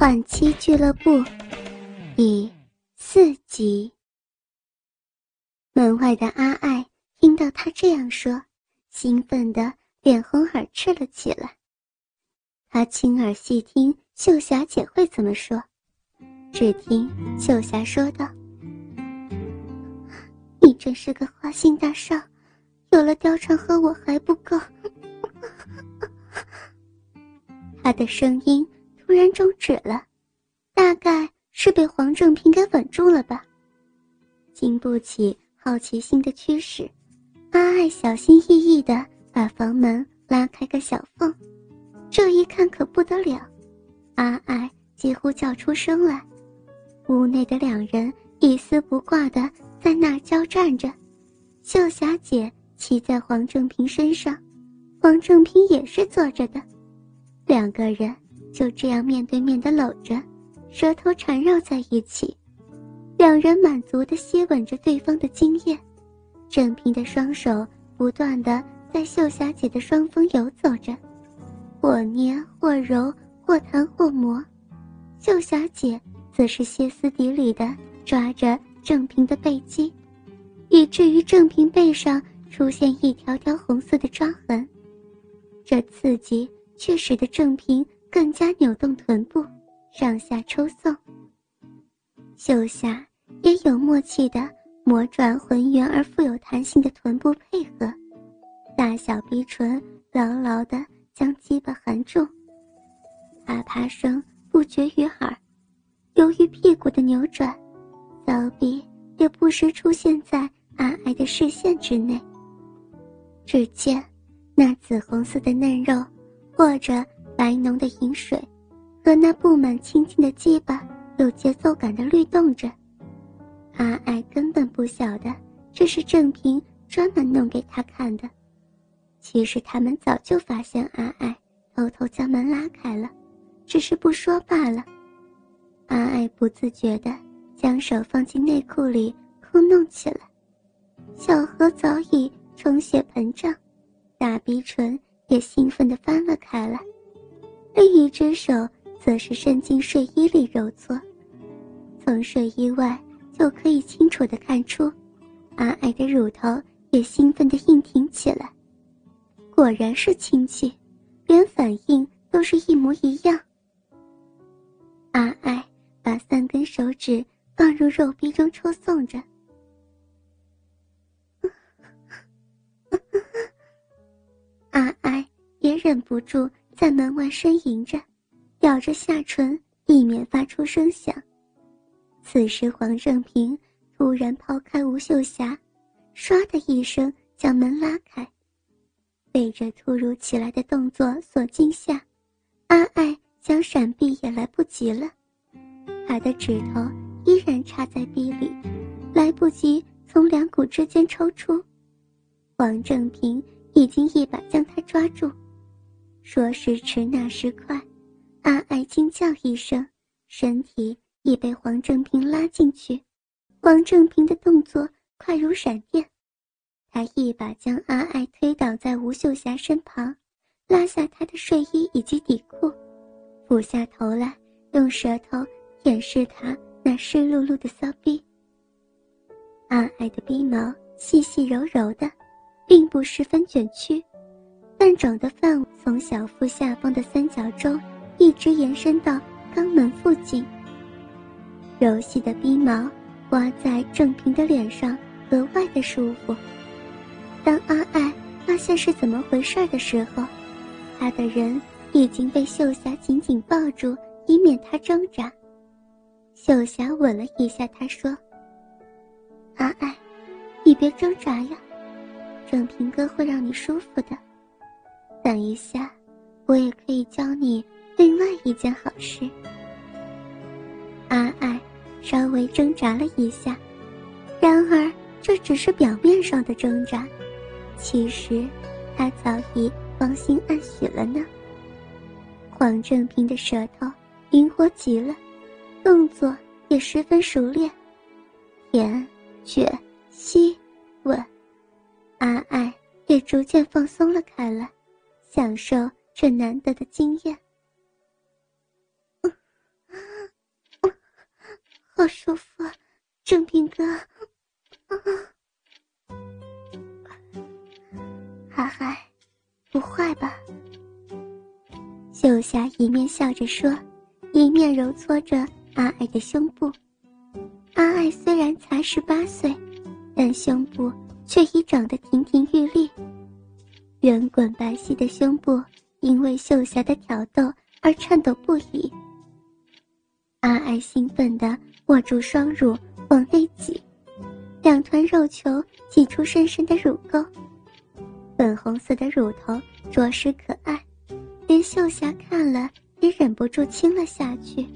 换妻俱乐部第四集。门外的阿爱听到他这样说，兴奋的脸红耳赤了起来。他亲耳细听秀霞姐会怎么说，只听秀霞说道：“你真是个花心大少，有了貂蝉和我还不够。”他的声音。突然终止了，大概是被黄正平给稳住了吧。经不起好奇心的驱使，阿爱小心翼翼地把房门拉开个小缝。这一看可不得了，阿爱几乎叫出声来。屋内的两人一丝不挂地在那交战着，秀霞姐骑在黄正平身上，黄正平也是坐着的，两个人。就这样面对面的搂着，舌头缠绕在一起，两人满足的吸吻着对方的精液。郑平的双手不断的在秀霞姐的双峰游走着，或捏或揉，或弹或磨。秀霞姐则是歇斯底里的抓着郑平的背肌，以至于郑平背上出现一条条红色的抓痕。这刺激却使得郑平。更加扭动臀部，上下抽送。秀霞也有默契的磨转浑圆而富有弹性的臀部配合，大小鼻唇牢牢的将鸡巴含住，啪啪声不绝于耳。由于屁股的扭转，骚逼也不时出现在阿爱的视线之内。只见那紫红色的嫩肉，或者。白浓的饮水，和那布满青筋的鸡巴有节奏感的律动着。阿爱根本不晓得这是郑平专门弄给他看的。其实他们早就发现阿爱偷偷将门拉开了，只是不说罢了。阿爱不自觉地将手放进内裤里抠弄起来，小河早已充血膨胀，大鼻唇也兴奋地翻了开来。另一只手则是伸进睡衣里揉搓，从睡衣外就可以清楚的看出，阿爱的乳头也兴奋的硬挺起来。果然是亲戚，连反应都是一模一样。阿爱把三根手指放入肉壁中抽送着，阿爱也忍不住。在门外呻吟着，咬着下唇，以免发出声响。此时，黄正平突然抛开吴秀霞，唰的一声将门拉开。被这突如其来的动作所惊吓，阿爱想闪避也来不及了。他的指头依然插在壁里，来不及从两股之间抽出。黄正平已经一把将他抓住。说时迟，那时快，阿爱惊叫一声，身体已被黄正平拉进去。黄正平的动作快如闪电，他一把将阿爱推倒在吴秀霞身旁，拉下她的睡衣以及底裤，俯下头来，用舌头舔舐她那湿漉漉的骚逼。阿爱的鼻毛细细柔柔的，并不十分卷曲。但整的范从小腹下方的三角洲，一直延伸到肛门附近。柔细的鼻毛刮在郑平的脸上，格外的舒服。当阿爱发现是怎么回事的时候，他的人已经被秀霞紧紧抱住，以免他挣扎。秀霞吻了一下他，说：“阿爱，你别挣扎呀，郑平哥会让你舒服的。”等一下，我也可以教你另外一件好事。阿爱稍微挣扎了一下，然而这只是表面上的挣扎，其实他早已芳心暗许了呢。黄正平的舌头灵活极了，动作也十分熟练，舔、卷、吸、吻，阿爱也逐渐放松了开来。享受这难得的经验。好舒服，正平哥，啊，海海，不坏吧？秀霞一面笑着说，一面揉搓着阿爱的胸部。阿爱虽然才十八岁，但胸部却已长得亭亭玉立，圆滚白皙的胸部因为秀霞的挑逗而颤抖不已。阿爱兴奋地握住双乳往内挤，两团肉球挤出深深的乳沟，粉红色的乳头着实可爱，连秀霞看了也忍不住亲了下去。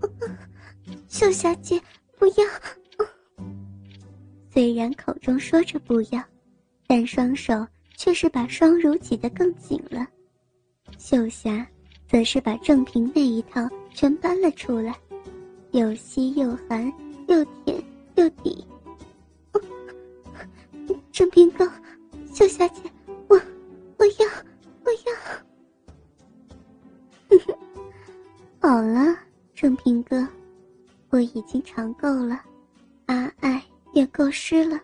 秀霞姐，不要！虽然口中说着不要，但双手却是把双乳挤得更紧了。秀霞。则是把正平那一套全搬了出来，又吸又含，又舔又抵。正平哥，秀霞姐，我我要我要。好了，正平哥，我已经尝够了，阿爱也够湿了，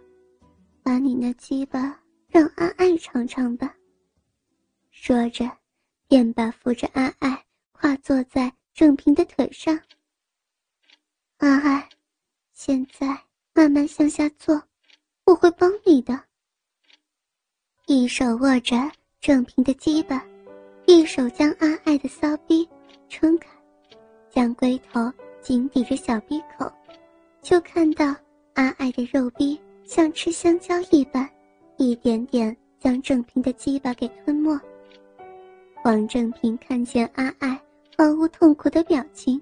把你那鸡巴让阿爱尝尝吧。说着。便把扶着阿爱跨坐在正平的腿上。阿爱，现在慢慢向下坐，我会帮你的。一手握着正平的鸡巴，一手将阿爱的骚逼撑开，将龟头紧抵着小逼口，就看到阿爱的肉逼像吃香蕉一般，一点点将正平的鸡巴给吞没。王正平看见阿爱毫无痛苦的表情，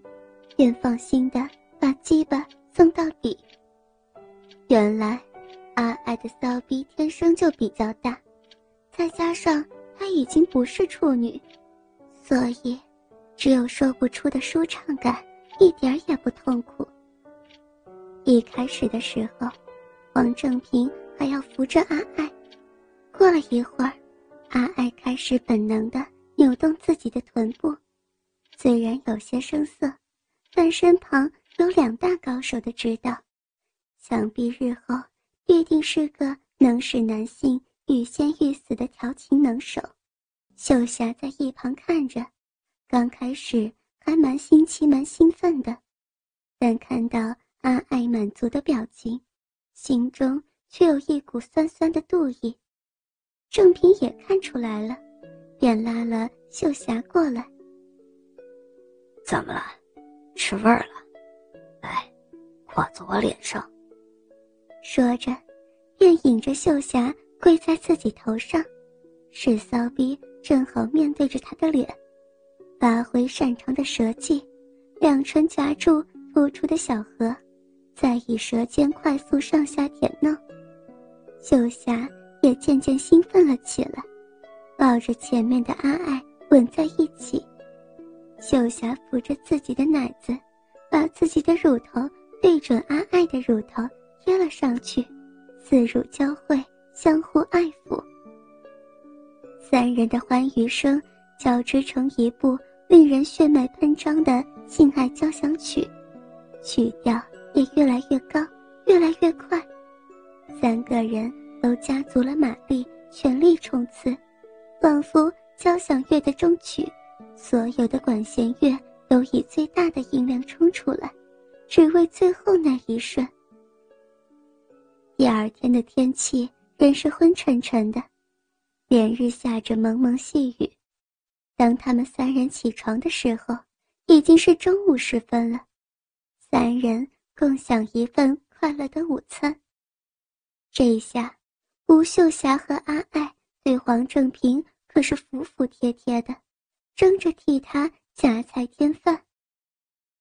便放心的把鸡巴送到底。原来，阿爱的骚逼天生就比较大，再加上她已经不是处女，所以只有说不出的舒畅感，一点也不痛苦。一开始的时候，王正平还要扶着阿爱，过了一会儿，阿爱开始本能的。扭动自己的臀部，虽然有些生涩，但身旁有两大高手的指导，想必日后必定是个能使男性欲仙欲死的调情能手。秀霞在一旁看着，刚开始还蛮新奇、蛮兴奋的，但看到阿爱满足的表情，心中却有一股酸酸的妒意。郑平也看出来了。便拉了秀霞过来。怎么了？吃味儿了？来，跨在我脸上。说着，便引着秀霞跪在自己头上，使骚逼正好面对着他的脸，发挥擅长的舌技，两唇夹住突出的小河，再以舌尖快速上下舔弄。秀霞也渐渐兴奋了起来。抱着前面的阿爱吻在一起，秀霞扶着自己的奶子，把自己的乳头对准阿爱的乳头贴了上去，四乳交汇，相互爱抚。三人的欢愉声交织成一部令人血脉喷张的性爱交响曲，曲调也越来越高，越来越快，三个人都加足了马力，全力冲刺。仿佛交响乐的终曲，所有的管弦乐都以最大的音量冲出来，只为最后那一瞬。第二天的天气仍是昏沉沉的，连日下着蒙蒙细雨。当他们三人起床的时候，已经是中午时分了。三人共享一份快乐的午餐。这一下，吴秀霞和阿爱。对黄正平可是服服帖帖的，争着替他夹菜添饭。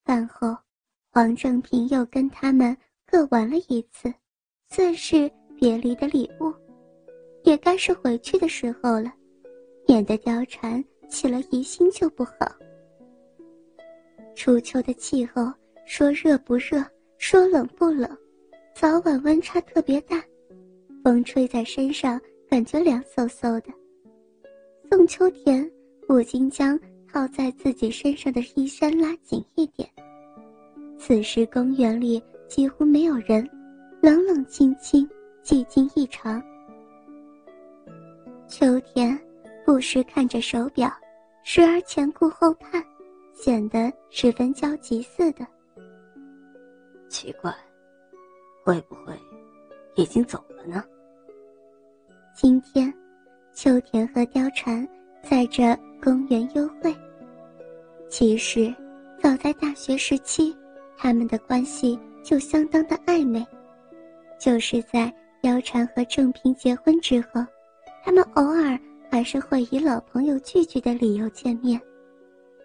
饭后，黄正平又跟他们各玩了一次，算是别离的礼物。也该是回去的时候了，免得貂蝉起了疑心就不好。初秋的气候，说热不热，说冷不冷，早晚温差特别大，风吹在身上。感觉凉飕飕的，宋秋田不禁将套在自己身上的衣衫拉紧一点，此时公园里几乎没有人，冷冷清清，寂静异常。秋天不时看着手表，时而前顾后盼，显得十分焦急似的。奇怪，会不会已经走了呢？今天，秋田和貂蝉在这公园幽会。其实，早在大学时期，他们的关系就相当的暧昧。就是在貂蝉和郑平结婚之后，他们偶尔还是会以老朋友聚聚的理由见面，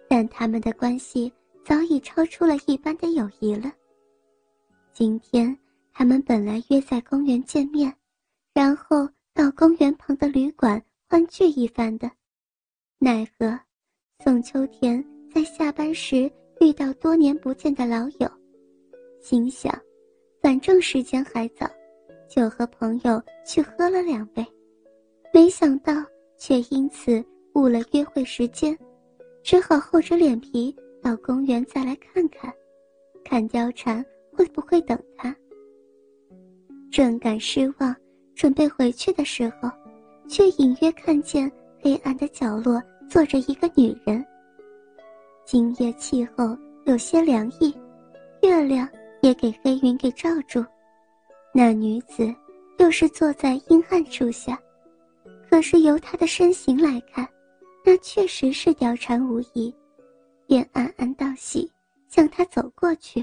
但他们的关系早已超出了一般的友谊了。今天，他们本来约在公园见面，然后到公园旁的旅馆欢聚一番的，奈何宋秋田在下班时遇到多年不见的老友，心想，反正时间还早，就和朋友去喝了两杯，没想到却因此误了约会时间，只好厚着脸皮到公园再来看看，看貂蝉。会不会等他？正感失望，准备回去的时候，却隐约看见黑暗的角落坐着一个女人。今夜气候有些凉意，月亮也给黑云给罩住。那女子又是坐在阴暗处下，可是由她的身形来看，那确实是貂蝉无疑，便暗暗道喜，向她走过去。